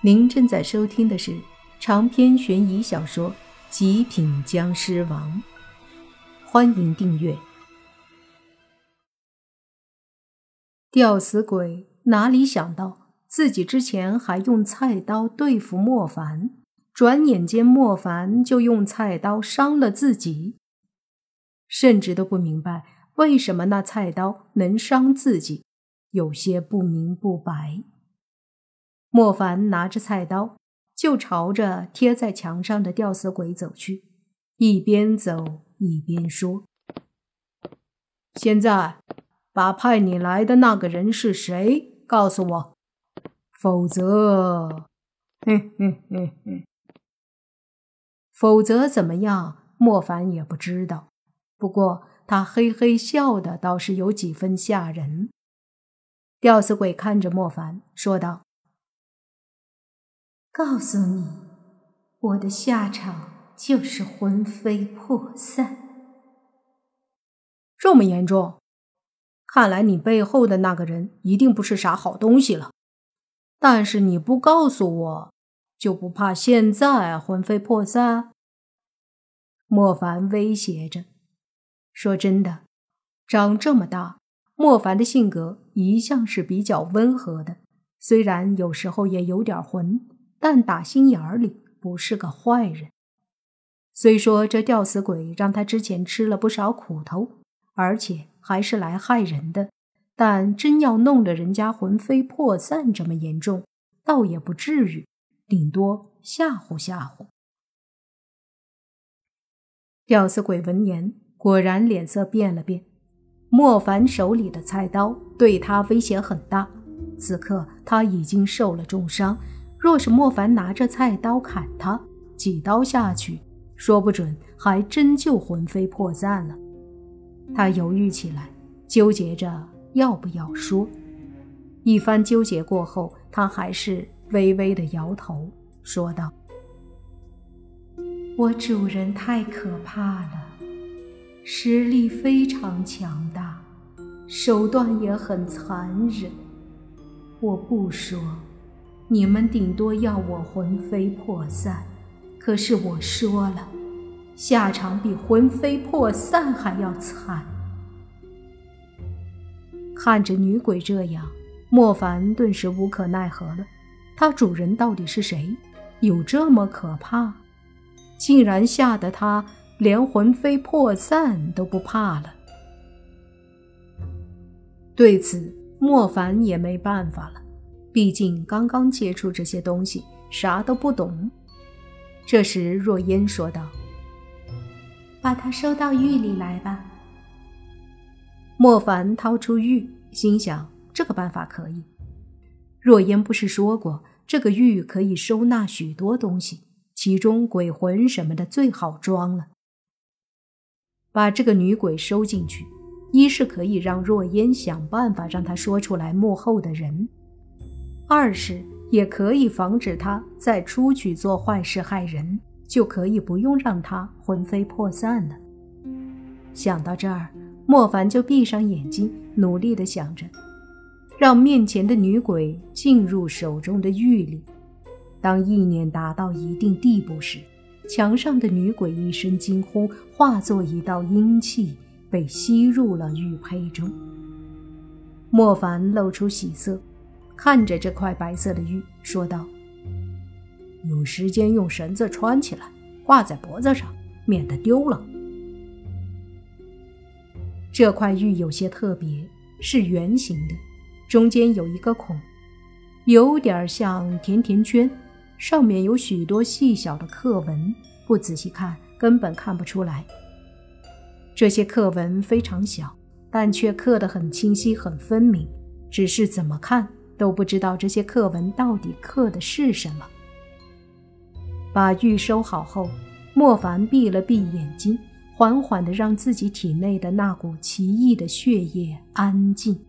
您正在收听的是长篇悬疑小说《极品僵尸王》，欢迎订阅。吊死鬼哪里想到，自己之前还用菜刀对付莫凡，转眼间莫凡就用菜刀伤了自己，甚至都不明白为什么那菜刀能伤自己，有些不明不白。莫凡拿着菜刀，就朝着贴在墙上的吊死鬼走去，一边走一边说：“现在，把派你来的那个人是谁？告诉我，否则，哼哼哼哼，否则怎么样？”莫凡也不知道，不过他嘿嘿笑的倒是有几分吓人。吊死鬼看着莫凡，说道。告诉你，我的下场就是魂飞魄散。这么严重？看来你背后的那个人一定不是啥好东西了。但是你不告诉我，就不怕现在魂飞魄散？莫凡威胁着。说真的，长这么大，莫凡的性格一向是比较温和的，虽然有时候也有点混。但打心眼儿里不是个坏人。虽说这吊死鬼让他之前吃了不少苦头，而且还是来害人的，但真要弄得人家魂飞魄散这么严重，倒也不至于，顶多吓唬吓唬。吊死鬼闻言，果然脸色变了变。莫凡手里的菜刀对他威胁很大，此刻他已经受了重伤。若是莫凡拿着菜刀砍他，几刀下去，说不准还真就魂飞魄散了。他犹豫起来，纠结着要不要说。一番纠结过后，他还是微微的摇头，说道：“我主人太可怕了，实力非常强大，手段也很残忍。我不说。”你们顶多要我魂飞魄散，可是我说了，下场比魂飞魄散还要惨。看着女鬼这样，莫凡顿时无可奈何了。他主人到底是谁？有这么可怕？竟然吓得他连魂飞魄散都不怕了。对此，莫凡也没办法了。毕竟刚刚接触这些东西，啥都不懂。这时，若烟说道：“把他收到狱里来吧。”莫凡掏出玉，心想这个办法可以。若烟不是说过，这个玉可以收纳许多东西，其中鬼魂什么的最好装了。把这个女鬼收进去，一是可以让若烟想办法让他说出来幕后的人。二是也可以防止他再出去做坏事害人，就可以不用让他魂飞魄散了。想到这儿，莫凡就闭上眼睛，努力的想着，让面前的女鬼进入手中的玉里。当意念达到一定地步时，墙上的女鬼一声惊呼，化作一道阴气，被吸入了玉胚中。莫凡露出喜色。看着这块白色的玉，说道：“有时间用绳子穿起来，挂在脖子上，免得丢了。”这块玉有些特别，是圆形的，中间有一个孔，有点像甜甜圈，上面有许多细小的刻纹，不仔细看根本看不出来。这些刻纹非常小，但却刻得很清晰、很分明，只是怎么看？都不知道这些刻文到底刻的是什么。把玉收好后，莫凡闭了闭眼睛，缓缓地让自己体内的那股奇异的血液安静。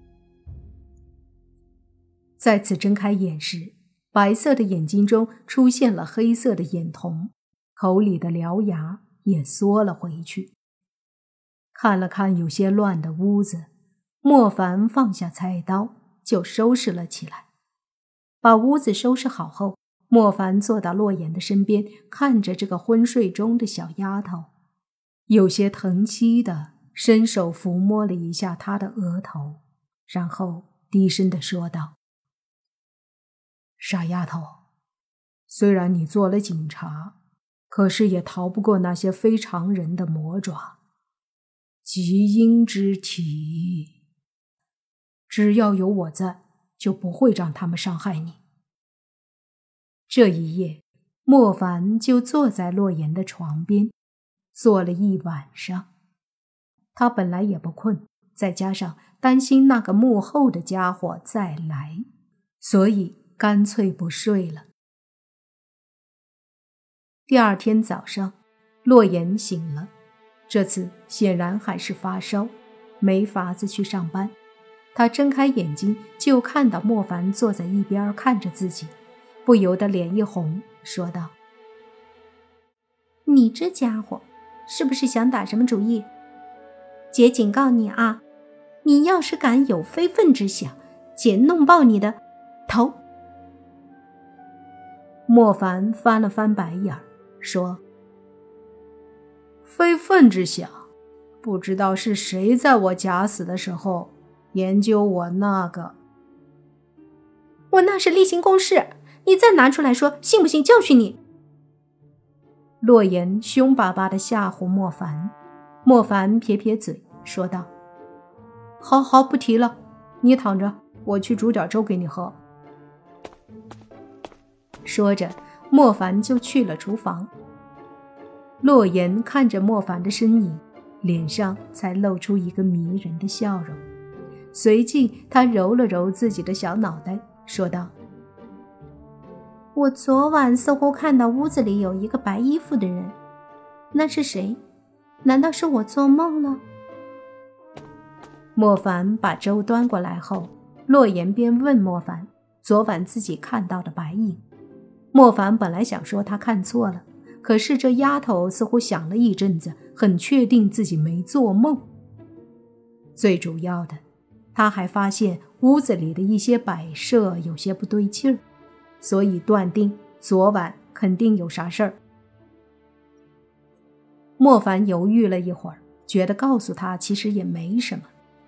再次睁开眼时，白色的眼睛中出现了黑色的眼瞳，口里的獠牙也缩了回去。看了看有些乱的屋子，莫凡放下菜刀。就收拾了起来。把屋子收拾好后，莫凡坐到洛言的身边，看着这个昏睡中的小丫头，有些疼惜的伸手抚摸了一下她的额头，然后低声的说道：“傻丫头，虽然你做了警察，可是也逃不过那些非常人的魔爪。极阴之体，只要有我在，就不会让他们伤害你。”这一夜，莫凡就坐在洛言的床边，坐了一晚上。他本来也不困，再加上担心那个幕后的家伙再来，所以干脆不睡了。第二天早上，洛言醒了，这次显然还是发烧，没法子去上班。他睁开眼睛，就看到莫凡坐在一边看着自己。不由得脸一红，说道：“你这家伙，是不是想打什么主意？姐警告你啊，你要是敢有非分之想，姐弄爆你的头！”莫凡翻了翻白眼，说：“非分之想，不知道是谁在我假死的时候研究我那个？我那是例行公事。”你再拿出来说，信不信教训你？洛言凶巴巴的吓唬莫凡，莫凡撇撇嘴说道：“好好，不提了，你躺着，我去煮点粥给你喝。”说着，莫凡就去了厨房。洛言看着莫凡的身影，脸上才露出一个迷人的笑容，随即他揉了揉自己的小脑袋，说道。我昨晚似乎看到屋子里有一个白衣服的人，那是谁？难道是我做梦了？莫凡把粥端过来后，洛言便问莫凡：“昨晚自己看到的白影。”莫凡本来想说他看错了，可是这丫头似乎想了一阵子，很确定自己没做梦。最主要的，他还发现屋子里的一些摆设有些不对劲儿。所以断定昨晚肯定有啥事儿。莫凡犹豫了一会儿，觉得告诉他其实也没什么，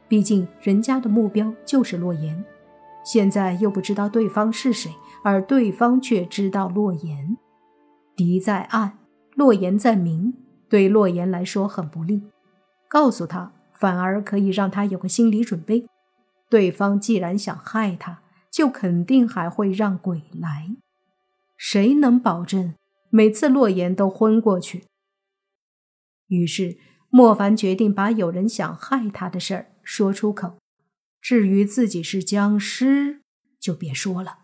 毕竟人家的目标就是洛言，现在又不知道对方是谁，而对方却知道洛言。敌在暗，洛言在明，对洛言来说很不利。告诉他，反而可以让他有个心理准备。对方既然想害他。就肯定还会让鬼来，谁能保证每次洛言都昏过去？于是莫凡决定把有人想害他的事儿说出口，至于自己是僵尸，就别说了。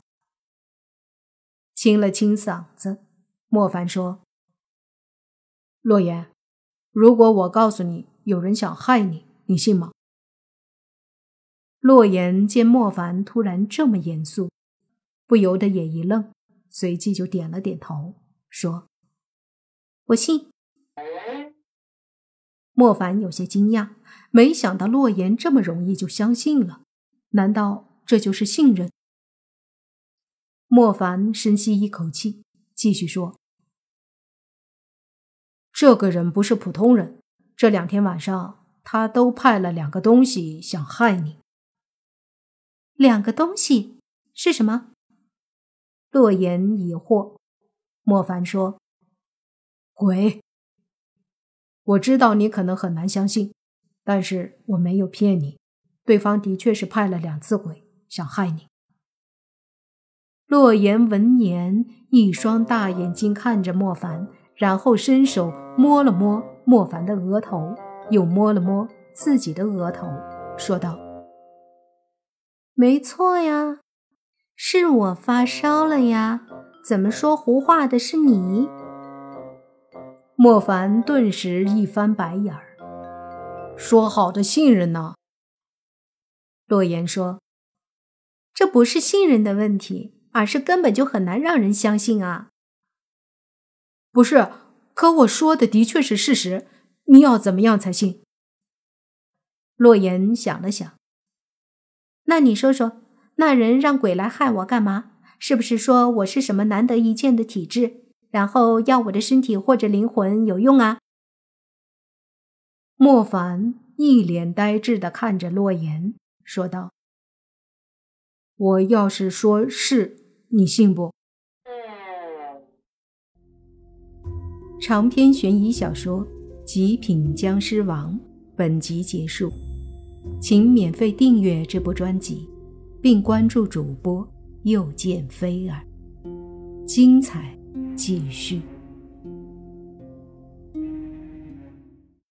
清了清嗓子，莫凡说：“洛言，如果我告诉你有人想害你，你信吗？”洛言见莫凡突然这么严肃，不由得也一愣，随即就点了点头，说：“我信。”莫凡有些惊讶，没想到洛言这么容易就相信了，难道这就是信任？莫凡深吸一口气，继续说：“这个人不是普通人，这两天晚上他都派了两个东西想害你。”两个东西是什么？洛言疑惑。莫凡说：“鬼。我知道你可能很难相信，但是我没有骗你，对方的确是派了两次鬼想害你。”洛言闻言，一双大眼睛看着莫凡，然后伸手摸了摸莫凡的额头，又摸了摸自己的额头，说道。没错呀，是我发烧了呀！怎么说胡话的是你？莫凡顿时一翻白眼儿。说好的信任呢？洛言说：“这不是信任的问题，而是根本就很难让人相信啊！”不是，可我说的的确是事实，你要怎么样才信？洛言想了想。那你说说，那人让鬼来害我干嘛？是不是说我是什么难得一见的体质，然后要我的身体或者灵魂有用啊？莫凡一脸呆滞的看着洛言，说道：“我要是说是，你信不？”长篇悬疑小说《极品僵尸王》本集结束，请免费订阅这部专辑，并关注主播又见菲儿，精彩继续。